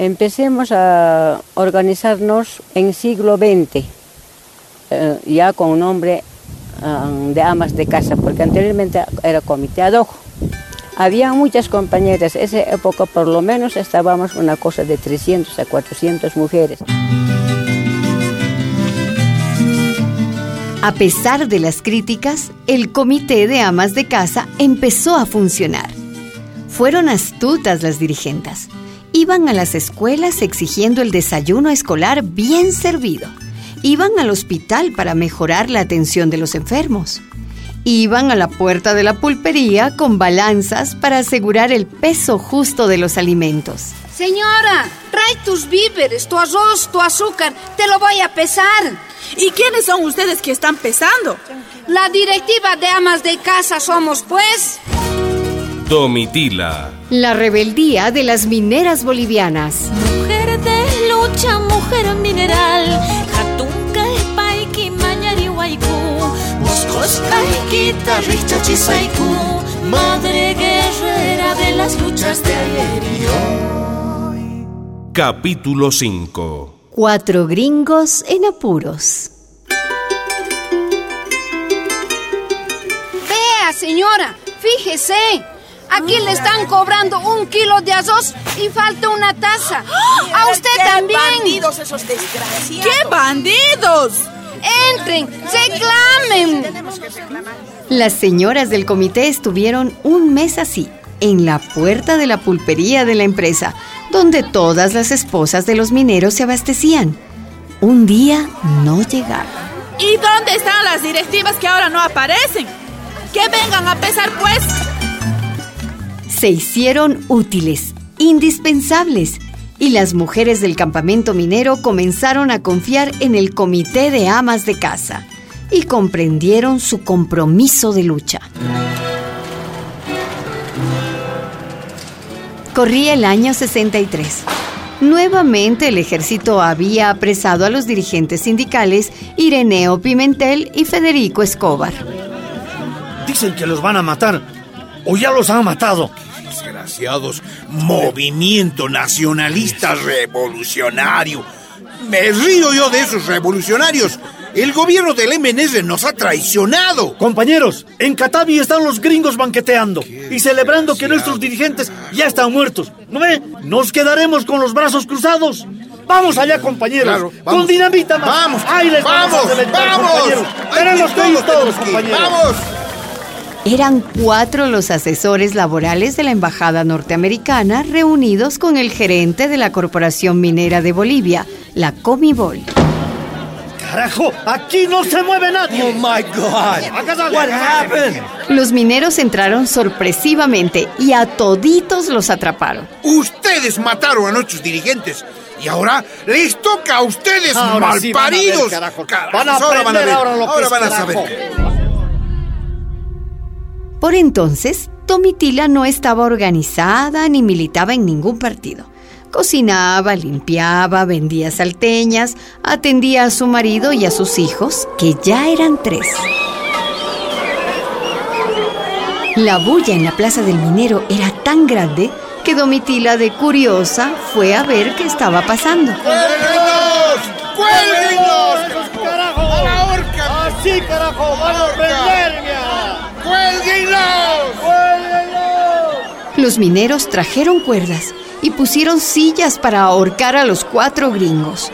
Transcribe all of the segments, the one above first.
empecemos a organizarnos en siglo XX, eh, ya con nombre um, de amas de casa, porque anteriormente era comité ad hoc. Había muchas compañeras, esa época por lo menos estábamos una cosa de 300 a 400 mujeres. A pesar de las críticas, el comité de amas de casa empezó a funcionar. Fueron astutas las dirigentes. Iban a las escuelas exigiendo el desayuno escolar bien servido. Iban al hospital para mejorar la atención de los enfermos. Iban a la puerta de la pulpería con balanzas para asegurar el peso justo de los alimentos. Señora, trae tus víveres, tu arroz, tu azúcar, te lo voy a pesar. ¿Y quiénes son ustedes que están pesando? La directiva de amas de casa somos, pues. Domitila. La rebeldía de las mineras bolivianas. Mujer de lucha, mujer mineral. Madre guerrera de las luchas de ayer y hoy. Capítulo 5. Cuatro gringos en apuros. Vea, señora, fíjese. Aquí le están cobrando un kilo de arroz y falta una taza. A usted ¡Qué también. bandidos esos desgraciados! ¡Qué bandidos! Entren, reclamen. Las señoras del comité estuvieron un mes así, en la puerta de la pulpería de la empresa, donde todas las esposas de los mineros se abastecían. Un día no llegaron. ¿Y dónde están las directivas que ahora no aparecen? Que vengan a pesar, pues. Se hicieron útiles, indispensables, y las mujeres del campamento minero comenzaron a confiar en el comité de amas de casa y comprendieron su compromiso de lucha. Corría el año 63. Nuevamente el ejército había apresado a los dirigentes sindicales Ireneo Pimentel y Federico Escobar. Dicen que los van a matar. O ya los han matado. Desgraciados, movimiento nacionalista revolucionario. Me río yo de esos revolucionarios. El gobierno del MNS nos ha traicionado. Compañeros, en Catavi están los gringos banqueteando y celebrando que nuestros dirigentes ya están muertos. ¿No ve? Nos quedaremos con los brazos cruzados. Vamos allá, compañeros. Claro, vamos. con dinamita más. Vamos, Ahí les vamos, a reventar, vamos. compañeros. Tenemos que ir todos compañeros. Vamos. Eran cuatro los asesores laborales de la Embajada norteamericana reunidos con el gerente de la Corporación Minera de Bolivia, la Comibol. Carajo, aquí no se mueve nadie. Oh my God. What happened? Los mineros entraron sorpresivamente y a toditos los atraparon. Ustedes mataron a nuestros dirigentes. Y ahora les toca a ustedes, Ahora sí van a ver, malparidos. carajo. Van a ahora van a aprender ver. ahora lo que Ahora es van a carajo. saber. Por entonces, Tomitila no estaba organizada ni militaba en ningún partido. Cocinaba, limpiaba, vendía salteñas, atendía a su marido y a sus hijos, que ya eran tres. La bulla en la plaza del minero era tan grande que Domitila, de curiosa, fue a ver qué estaba pasando. ¡Cuélguenlos! ¡Cuélguenlos! ¡Carajo! ¡A la horca! Así, carajo, van a Los mineros trajeron cuerdas y pusieron sillas para ahorcar a los cuatro gringos.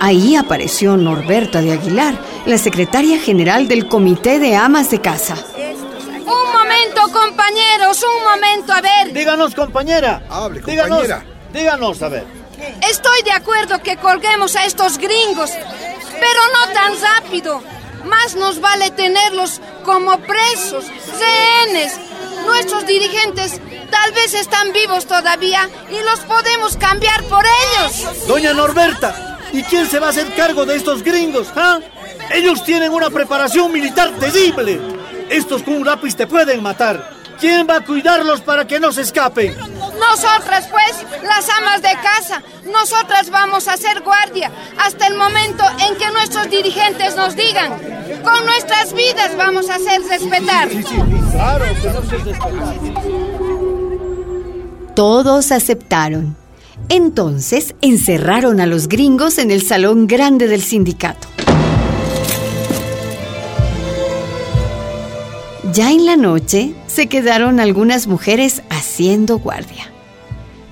Ahí apareció Norberta de Aguilar, la secretaria general del Comité de Amas de Casa. Un momento, compañeros, un momento, a ver. Díganos, compañera. Hable, Díganos, compañera. díganos, a ver. Estoy de acuerdo que colguemos a estos gringos, pero no tan rápido. Más nos vale tenerlos como presos, rehenes. Nuestros dirigentes tal vez están vivos todavía y los podemos cambiar por ellos. Doña Norberta, ¿y quién se va a hacer cargo de estos gringos? ah? Ellos tienen una preparación militar terrible. Estos con un lápiz te pueden matar. ¿Quién va a cuidarlos para que no se escapen? Nosotras, pues, las amas de casa, nosotras vamos a ser guardia hasta el momento en que nuestros dirigentes nos digan. Con nuestras vidas vamos a hacer respetar. Todos aceptaron. Entonces encerraron a los gringos en el salón grande del sindicato. Ya en la noche se quedaron algunas mujeres haciendo guardia.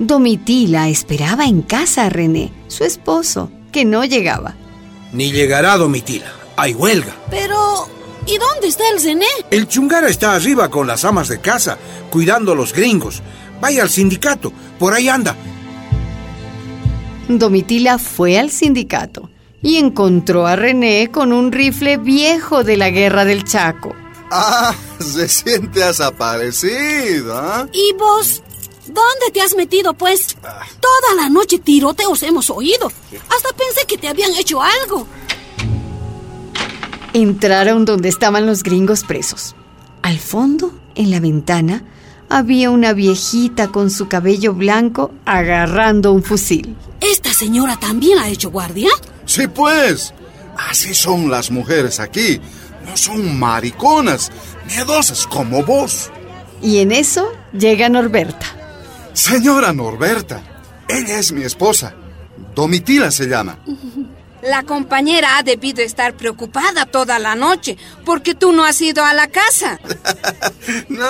Domitila esperaba en casa a René, su esposo, que no llegaba. Ni llegará Domitila. Hay huelga. Pero, ¿y dónde está el Zené? El chungara está arriba con las amas de casa, cuidando a los gringos. Vaya al sindicato, por ahí anda. Domitila fue al sindicato y encontró a René con un rifle viejo de la guerra del Chaco. Ah, recién te has aparecido, ¿ah? ¿Y vos? ¿Dónde te has metido, pues? Toda la noche tiroteos hemos oído. Hasta pensé que te habían hecho algo. Entraron donde estaban los gringos presos. Al fondo, en la ventana, había una viejita con su cabello blanco agarrando un fusil. ¿Esta señora también ha hecho guardia? Sí, pues. Así son las mujeres aquí. No son mariconas, miedosas como vos. Y en eso llega Norberta. Señora Norberta, ella es mi esposa. Domitila se llama. La compañera ha debido estar preocupada toda la noche porque tú no has ido a la casa. no,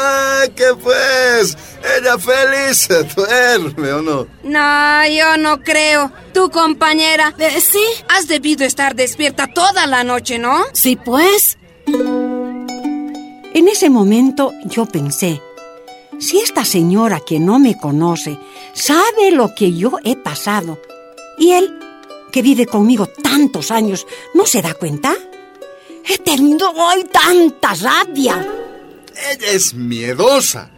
que pues, ella feliz duerme o no. No, yo no creo. Tu compañera, Eh, sí, has debido estar despierta toda la noche, ¿no? sí, pues. En ese momento yo pensé, si esta señora que no me conoce sabe lo que yo he pasado, y él, que vive conmigo tantos años, ¿no se da cuenta? He tenido hoy tanta rabia. Ella es miedosa.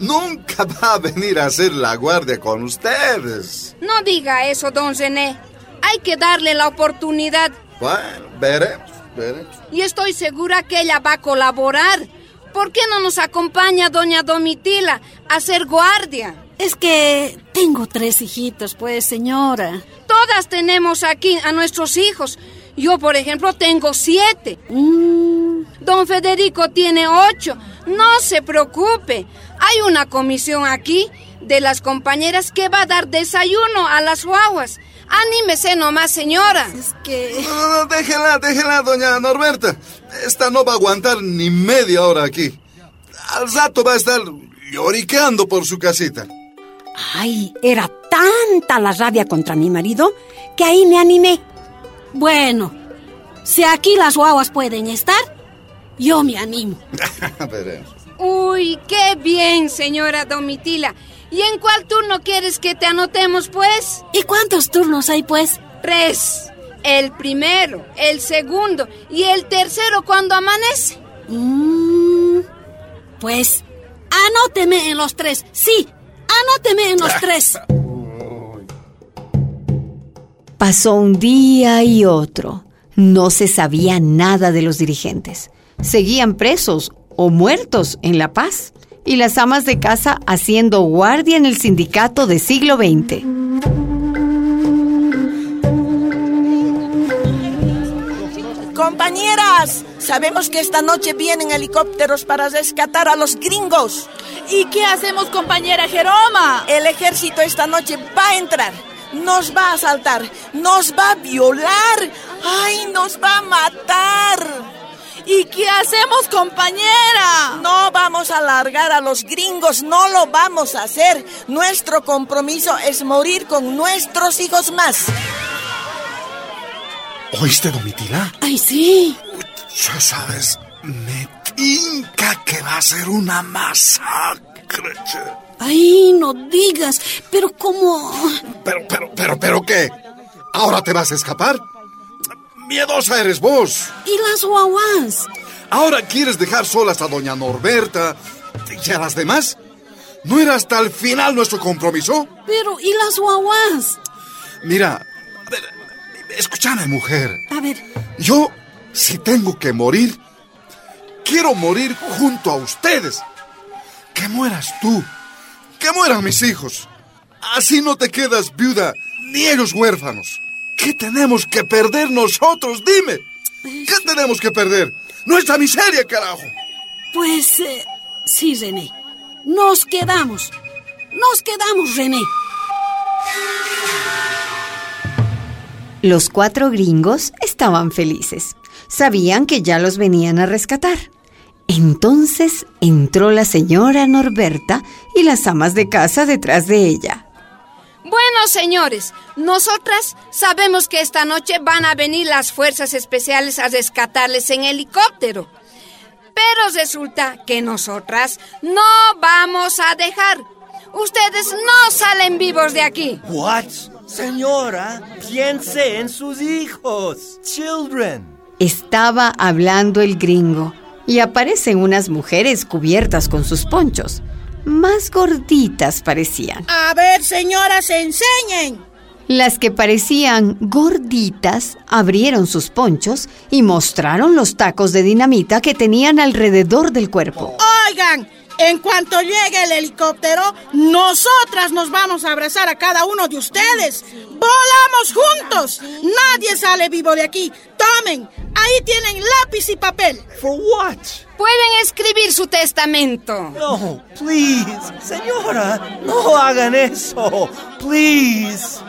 Nunca va a venir a hacer la guardia con ustedes. No diga eso, don Zené. Hay que darle la oportunidad Bueno, veremos, veremos. y estoy segura que ella va a colaborar. ¿Por qué no nos acompaña doña Domitila a ser guardia? Es que tengo tres hijitos, pues, señora. Todas tenemos aquí a nuestros hijos. Yo, por ejemplo, tengo siete. Mm, Don Federico tiene ocho. No se preocupe. Hay una comisión aquí de las compañeras que va a dar desayuno a las guaguas. Anímese nomás, señora. es que... No, no, no, déjela, déjela, doña Norberta. Esta no va a aguantar ni media hora aquí. Al rato va a estar lloriqueando por su casita. Ay, era tanta la rabia contra mi marido que ahí me animé. Bueno, si aquí las guaguas pueden estar, yo me animo. Uy, qué bien, señora Domitila. ¿Y en cuál turno quieres que te anotemos, pues? ¿Y cuántos turnos hay, pues? Tres. El primero, el segundo y el tercero cuando amanece. Mm, pues, anóteme en los tres. Sí, anóteme en los tres. Pasó un día y otro. No se sabía nada de los dirigentes. Seguían presos o muertos en La Paz. Y las amas de casa haciendo guardia en el sindicato de siglo XX. Compañeras, sabemos que esta noche vienen helicópteros para rescatar a los gringos. ¿Y qué hacemos, compañera Jeroma? El ejército esta noche va a entrar, nos va a asaltar, nos va a violar, ay, nos va a matar. ¿Y qué hacemos, compañera? No vamos a largar a los gringos, no lo vamos a hacer. Nuestro compromiso es morir con nuestros hijos más. ¿Oíste, Domitila? Ay, sí. Ya sabes, me tinca que va a ser una masacre. Ay, no digas. Pero cómo... Pero, pero, pero, pero, ¿qué? ¿Ahora te vas a escapar? Miedosa eres vos. ¿Y las guaguas? ¿Ahora quieres dejar solas a doña Norberta y a las demás? ¿No era hasta el final nuestro compromiso? Pero, ¿y las guaguas? Mira, escúchame, mujer. A ver, Yo, si tengo que morir, quiero morir junto a ustedes. Que mueras tú, que mueran mis hijos. Así no te quedas viuda ni ellos huérfanos. ¿Qué tenemos que perder nosotros? Dime. ¿Qué tenemos que perder? Nuestra miseria, carajo. pues... eh, sí, René. Nos quedamos. Nos quedamos, René. Los cuatro gringos estaban felices. Sabían que ya los venían a rescatar. Entonces entró la señora Norberta y las amas de casa detrás de ella. Bueno, señores, nosotras sabemos que esta noche van a venir las fuerzas especiales a rescatarles en helicóptero. Pero resulta que nosotras no vamos a dejar. Ustedes no salen vivos de aquí. What? Señora, piense en sus hijos. Children. Estaba hablando el gringo y aparecen unas mujeres cubiertas con sus ponchos. Más gorditas parecían. A ver, señoras, enseñen. Las que parecían gorditas abrieron sus ponchos y mostraron los tacos de dinamita que tenían alrededor del cuerpo. Oigan, en cuanto llegue el helicóptero, nosotras nos vamos a abrazar a cada uno de ustedes. ¡Volamos juntos! Nadie sale vivo de aquí. Tomen, ahí tienen lápiz y papel. For what? Pueden escribir su testamento. No, please. Señora, no hagan eso. Please.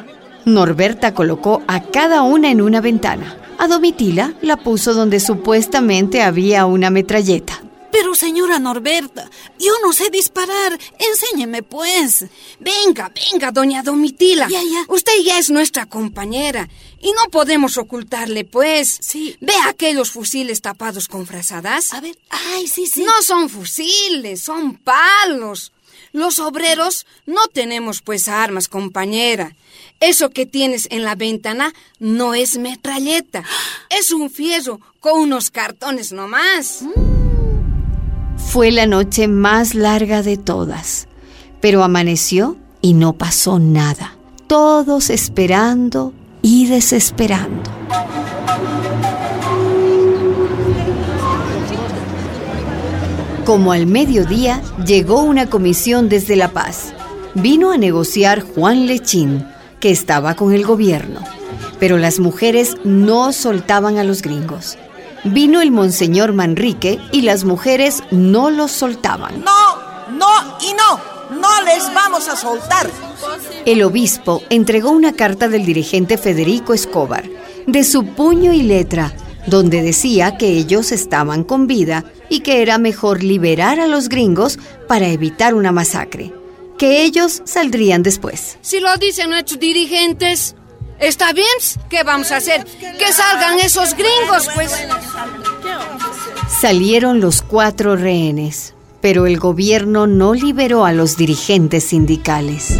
Norberta colocó a cada una en una ventana. A Domitila la puso donde supuestamente había una metralleta. Pero señora Norberta, yo no sé disparar. Enséñeme, pues. Venga, venga, doña Domitila. Ya, ya. Usted ya es nuestra compañera y no podemos ocultarle, pues. Sí. ¿Ve aquellos fusiles tapados con frazadas? A ver, ay, sí, sí. No son fusiles, son palos. Los obreros no tenemos pues armas, compañera. Eso que tienes en la ventana no es metralleta. Es un fierro con unos cartones nomás. Fue la noche más larga de todas, pero amaneció y no pasó nada. Todos esperando y desesperando. Como al mediodía llegó una comisión desde La Paz. Vino a negociar Juan Lechín, que estaba con el gobierno. Pero las mujeres no soltaban a los gringos. Vino el monseñor Manrique y las mujeres no los soltaban. No, no y no. No les vamos a soltar. El obispo entregó una carta del dirigente Federico Escobar, de su puño y letra, donde decía que ellos estaban con vida y que era mejor liberar a los gringos para evitar una masacre, que ellos saldrían después. Si lo dicen nuestros dirigentes, ¿está bien? ¿Qué vamos a hacer? Que salgan esos gringos, pues. Salieron los cuatro rehenes, pero el gobierno no liberó a los dirigentes sindicales.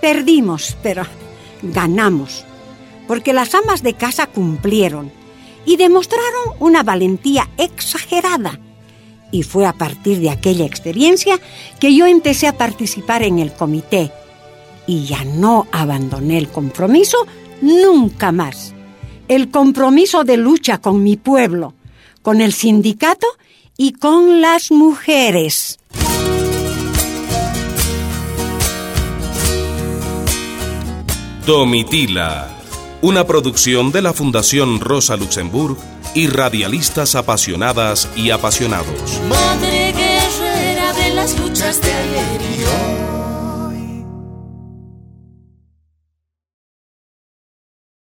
Perdimos, pero ganamos, porque las amas de casa cumplieron y demostraron una valentía exagerada. Y fue a partir de aquella experiencia que yo empecé a participar en el comité y ya no abandoné el compromiso nunca más. El compromiso de lucha con mi pueblo, con el sindicato y con las mujeres. Domitila, una producción de la Fundación Rosa Luxemburg y radialistas apasionadas y apasionados.